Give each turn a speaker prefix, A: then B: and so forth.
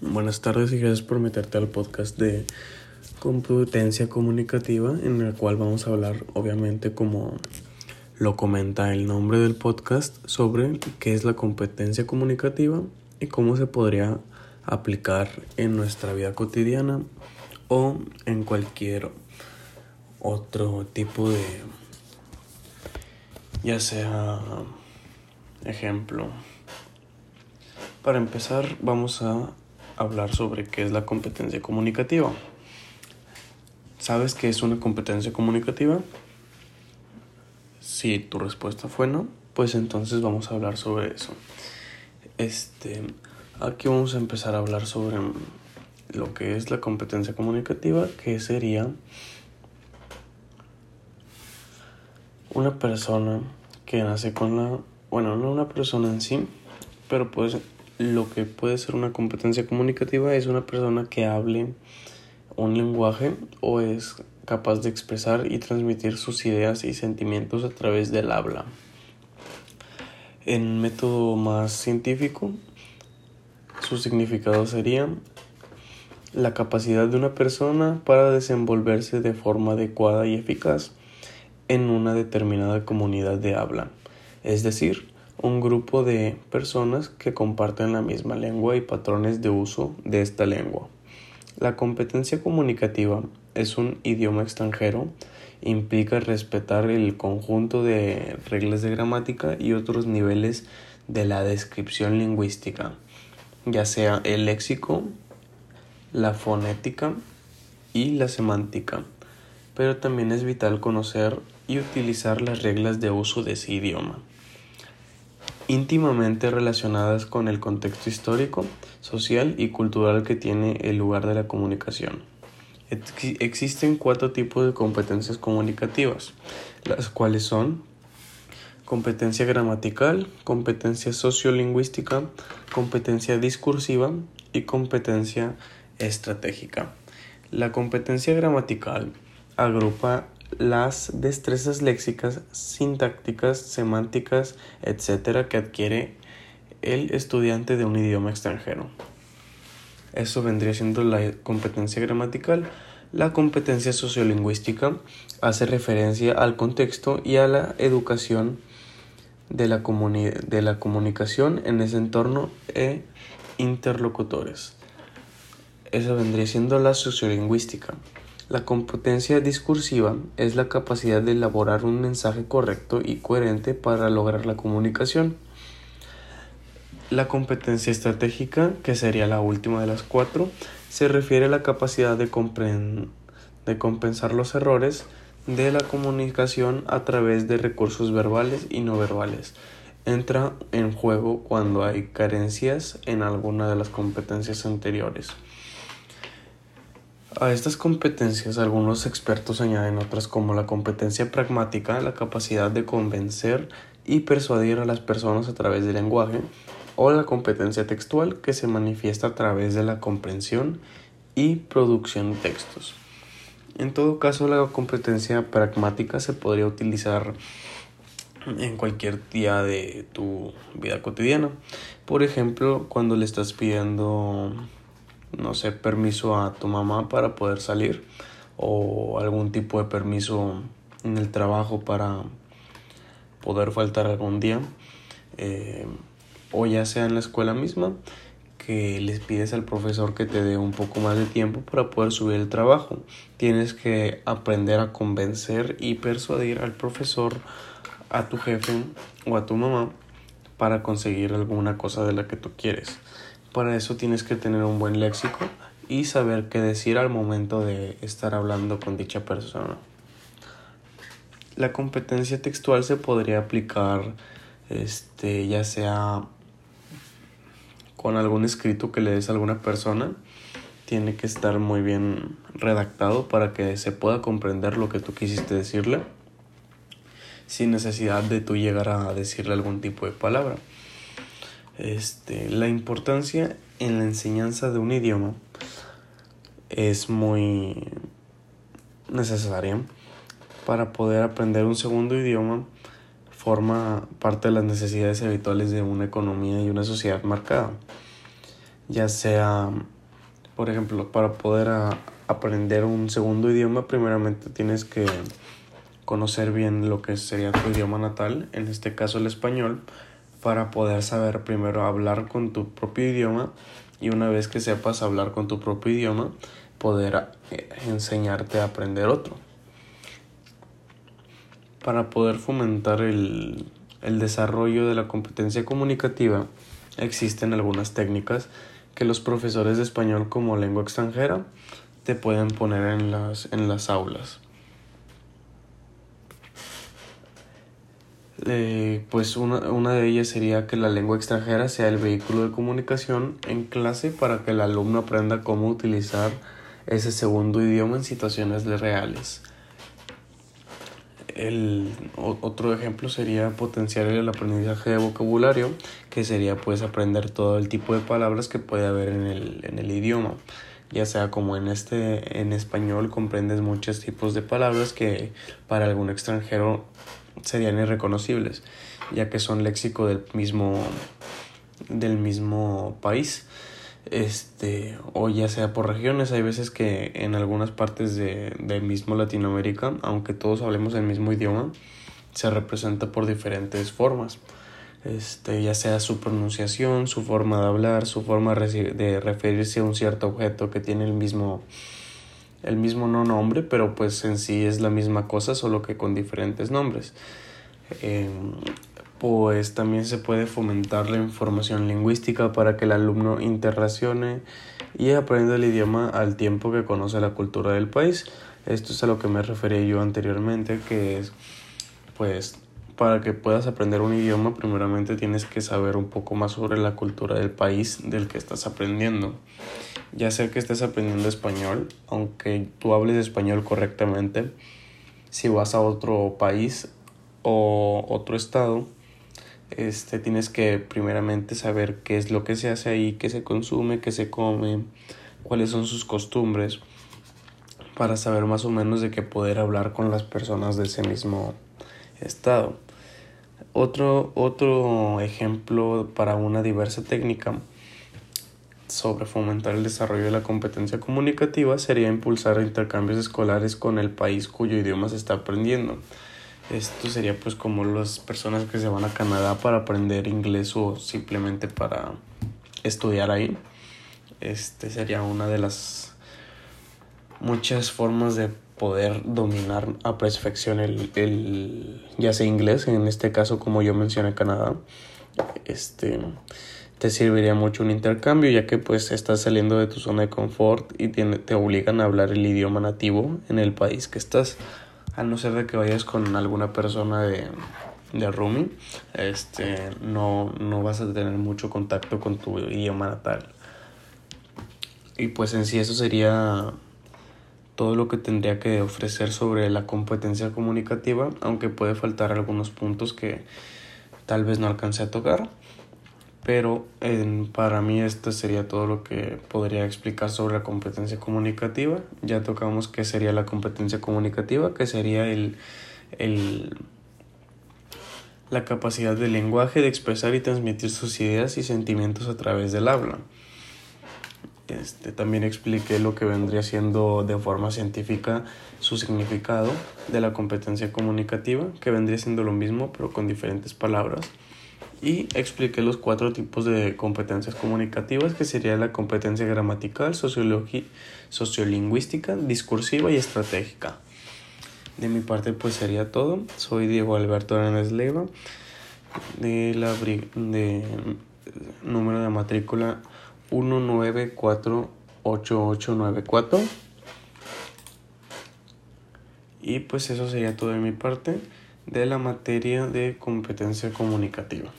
A: buenas tardes y gracias por meterte al podcast de competencia comunicativa en el cual vamos a hablar obviamente como lo comenta el nombre del podcast sobre qué es la competencia comunicativa y cómo se podría aplicar en nuestra vida cotidiana o en cualquier otro tipo de ya sea ejemplo. Para empezar, vamos a hablar sobre qué es la competencia comunicativa. ¿Sabes qué es una competencia comunicativa? Si tu respuesta fue no, pues entonces vamos a hablar sobre eso. Este, aquí vamos a empezar a hablar sobre lo que es la competencia comunicativa, que sería una persona que nace con la, bueno, no una persona en sí, pero pues lo que puede ser una competencia comunicativa es una persona que hable un lenguaje o es capaz de expresar y transmitir sus ideas y sentimientos a través del habla. En método más científico, su significado sería la capacidad de una persona para desenvolverse de forma adecuada y eficaz en una determinada comunidad de habla, es decir, un grupo de personas que comparten la misma lengua y patrones de uso de esta lengua. La competencia comunicativa es un idioma extranjero, implica respetar el conjunto de reglas de gramática y otros niveles de la descripción lingüística, ya sea el léxico, la fonética y la semántica, pero también es vital conocer y utilizar las reglas de uso de ese idioma íntimamente relacionadas con el contexto histórico, social y cultural que tiene el lugar de la comunicación. existen cuatro tipos de competencias comunicativas, las cuales son competencia gramatical, competencia sociolingüística, competencia discursiva y competencia estratégica. La competencia gramatical agrupa las destrezas léxicas, sintácticas, semánticas, etcétera, que adquiere el estudiante de un idioma extranjero. Eso vendría siendo la competencia gramatical. La competencia sociolingüística hace referencia al contexto y a la educación de la, de la comunicación en ese entorno e interlocutores. Eso vendría siendo la sociolingüística. La competencia discursiva es la capacidad de elaborar un mensaje correcto y coherente para lograr la comunicación. La competencia estratégica, que sería la última de las cuatro, se refiere a la capacidad de, de compensar los errores de la comunicación a través de recursos verbales y no verbales. Entra en juego cuando hay carencias en alguna de las competencias anteriores. A estas competencias algunos expertos añaden otras como la competencia pragmática, la capacidad de convencer y persuadir a las personas a través del lenguaje, o la competencia textual que se manifiesta a través de la comprensión y producción de textos. En todo caso, la competencia pragmática se podría utilizar en cualquier día de tu vida cotidiana. Por ejemplo, cuando le estás pidiendo no sé, permiso a tu mamá para poder salir o algún tipo de permiso en el trabajo para poder faltar algún día eh, o ya sea en la escuela misma que les pides al profesor que te dé un poco más de tiempo para poder subir el trabajo. Tienes que aprender a convencer y persuadir al profesor, a tu jefe o a tu mamá para conseguir alguna cosa de la que tú quieres. Para eso tienes que tener un buen léxico y saber qué decir al momento de estar hablando con dicha persona. La competencia textual se podría aplicar este ya sea con algún escrito que le des a alguna persona, tiene que estar muy bien redactado para que se pueda comprender lo que tú quisiste decirle sin necesidad de tú llegar a decirle algún tipo de palabra. Este, la importancia en la enseñanza de un idioma es muy necesaria para poder aprender un segundo idioma forma parte de las necesidades habituales de una economía y una sociedad marcada. ya sea, por ejemplo, para poder aprender un segundo idioma, primeramente tienes que conocer bien lo que sería tu idioma natal, en este caso el español, para poder saber primero hablar con tu propio idioma y una vez que sepas hablar con tu propio idioma, poder eh, enseñarte a aprender otro. Para poder fomentar el, el desarrollo de la competencia comunicativa, existen algunas técnicas que los profesores de español como lengua extranjera te pueden poner en las, en las aulas. Eh, pues una, una, de ellas sería que la lengua extranjera sea el vehículo de comunicación en clase para que el alumno aprenda cómo utilizar ese segundo idioma en situaciones reales. El otro ejemplo sería potenciar el aprendizaje de vocabulario, que sería pues aprender todo el tipo de palabras que puede haber en el, en el idioma. Ya sea como en este en español comprendes muchos tipos de palabras que para algún extranjero serían irreconocibles, ya que son léxico del mismo del mismo país. Este o ya sea por regiones. Hay veces que en algunas partes de, mismo Latinoamérica aunque todos hablemos el mismo idioma se representa por diferentes formas. Este ya sea su pronunciación su forma de hablar su forma de referirse a un cierto objeto que tiene el mismo el mismo no nombre pero pues en sí es la misma cosa solo que con diferentes nombres em, pues también se puede fomentar la información lingüística para que el alumno interracione y aprenda el idioma al tiempo que conoce la cultura del país. Esto es a lo que me refería yo anteriormente, que es pues para que puedas aprender un idioma primeramente tienes que saber un poco más sobre la cultura del país del que estás aprendiendo. Ya sea que estés aprendiendo español, aunque tú hables español correctamente, si vas a otro país o otro estado, este, tienes que primeramente saber qué es lo que se hace ahí, qué se consume, qué se come, cuáles son sus costumbres, para saber más o menos de qué poder hablar con las personas de ese mismo estado. Otro, otro ejemplo para una diversa técnica sobre fomentar el desarrollo de la competencia comunicativa sería impulsar intercambios escolares con el país cuyo idioma se está aprendiendo. Esto sería pues como las personas que se van a Canadá para aprender inglés o simplemente para estudiar ahí. Este sería una de las muchas formas de poder dominar a perfección el, el ya sea inglés, en este caso como yo mencioné Canadá. Este te serviría mucho un intercambio ya que pues estás saliendo de tu zona de confort y te obligan a hablar el idioma nativo en el país que estás a no ser de que vayas con alguna persona de, de rooming, este, no, no vas a tener mucho contacto con tu idioma natal. Y pues en sí eso sería todo lo que tendría que ofrecer sobre la competencia comunicativa, aunque puede faltar algunos puntos que tal vez no alcance a tocar. Pero para mí esto sería todo lo que podría explicar sobre la competencia comunicativa. Ya tocamos qué sería la competencia comunicativa, que sería el, la capacidad del lenguaje de expresar y transmitir sus ideas y sentimientos a través del habla. Este, también expliqué lo que vendría siendo de forma científica su significado de la competencia comunicativa, que vendría siendo lo mismo pero con diferentes palabras y expliqué los cuatro tipos de competencias comunicativas que sería la competencia gramatical, sociolingüística, discursiva y estratégica. De mi parte pues sería todo. Soy Diego Alberto Hernández Leiva de la de número de matrícula 1948894 y pues eso sería todo de mi parte de la materia de competencia comunicativa.